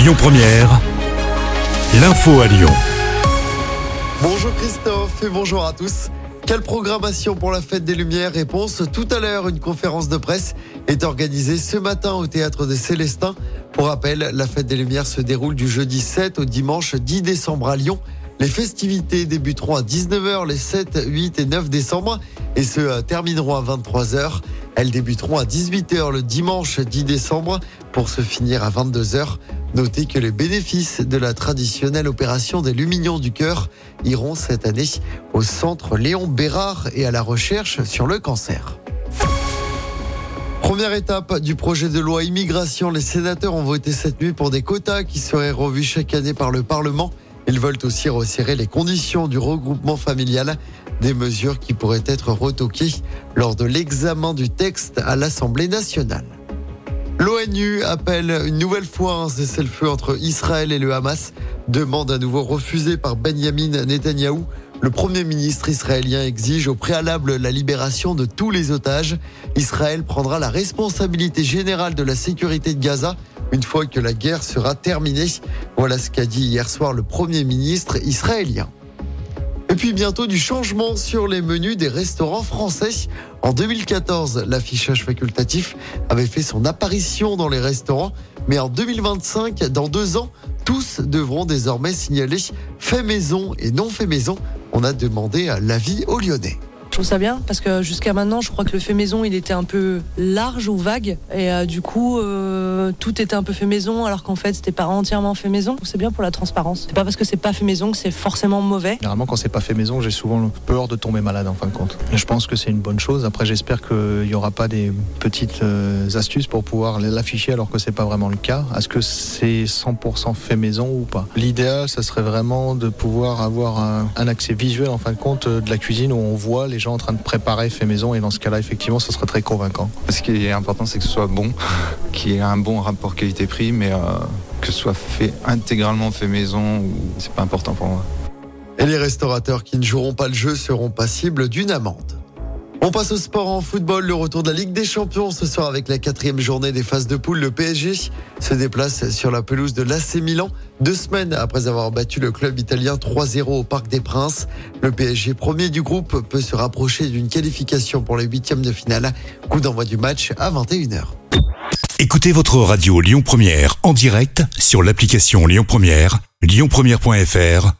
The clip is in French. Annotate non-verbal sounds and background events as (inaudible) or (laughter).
Lyon Première, l'info à Lyon. Bonjour Christophe et bonjour à tous. Quelle programmation pour la fête des Lumières Réponse tout à l'heure. Une conférence de presse est organisée ce matin au théâtre des Célestins. Pour rappel, la fête des Lumières se déroule du jeudi 7 au dimanche 10 décembre à Lyon. Les festivités débuteront à 19h les 7, 8 et 9 décembre et se termineront à 23h. Elles débuteront à 18h le dimanche 10 décembre pour se finir à 22h. Notez que les bénéfices de la traditionnelle opération des Lumignons du Cœur iront cette année au centre Léon Bérard et à la recherche sur le cancer. Première étape du projet de loi immigration, les sénateurs ont voté cette nuit pour des quotas qui seraient revus chaque année par le Parlement. Ils veulent aussi resserrer les conditions du regroupement familial, des mesures qui pourraient être retoquées lors de l'examen du texte à l'Assemblée nationale. L'ONU appelle une nouvelle fois un cessez-le-feu entre Israël et le Hamas, demande à nouveau refusée par Benjamin Netanyahou. Le Premier ministre israélien exige au préalable la libération de tous les otages. Israël prendra la responsabilité générale de la sécurité de Gaza une fois que la guerre sera terminée. Voilà ce qu'a dit hier soir le Premier ministre israélien. Puis bientôt du changement sur les menus des restaurants français. En 2014, l'affichage facultatif avait fait son apparition dans les restaurants, mais en 2025, dans deux ans, tous devront désormais signaler fait maison et non fait maison. On a demandé l'avis aux Lyonnais. Je trouve ça bien parce que jusqu'à maintenant, je crois que le fait maison, il était un peu large ou vague et euh, du coup, euh, tout était un peu fait maison alors qu'en fait, c'était pas entièrement fait maison. C'est bien pour la transparence. C'est pas parce que c'est pas fait maison que c'est forcément mauvais. Généralement, quand c'est pas fait maison, j'ai souvent peur de tomber malade en fin de compte. Je pense que c'est une bonne chose. Après, j'espère qu'il y aura pas des petites euh, astuces pour pouvoir l'afficher alors que c'est pas vraiment le cas. Est-ce que c'est 100% fait maison ou pas? L'idéal, ça serait vraiment de pouvoir avoir un accès visuel en fin de compte de la cuisine où on voit les gens en train de préparer fait maison et dans ce cas-là effectivement ce serait très convaincant. Ce qui est important c'est que ce soit bon, (laughs) qu'il y ait un bon rapport qualité-prix mais euh, que ce soit fait intégralement fait maison, c'est pas important pour moi. Et les restaurateurs qui ne joueront pas le jeu seront passibles d'une amende. On passe au sport en football. Le retour de la Ligue des Champions ce soir avec la quatrième journée des phases de poule. Le PSG se déplace sur la pelouse de l'AC Milan. Deux semaines après avoir battu le club italien 3-0 au Parc des Princes. Le PSG, premier du groupe, peut se rapprocher d'une qualification pour les huitièmes de finale. Coup d'envoi du match à 21h. Écoutez votre radio Lyon Première en direct sur l'application Lyon Première, lyonpremière.fr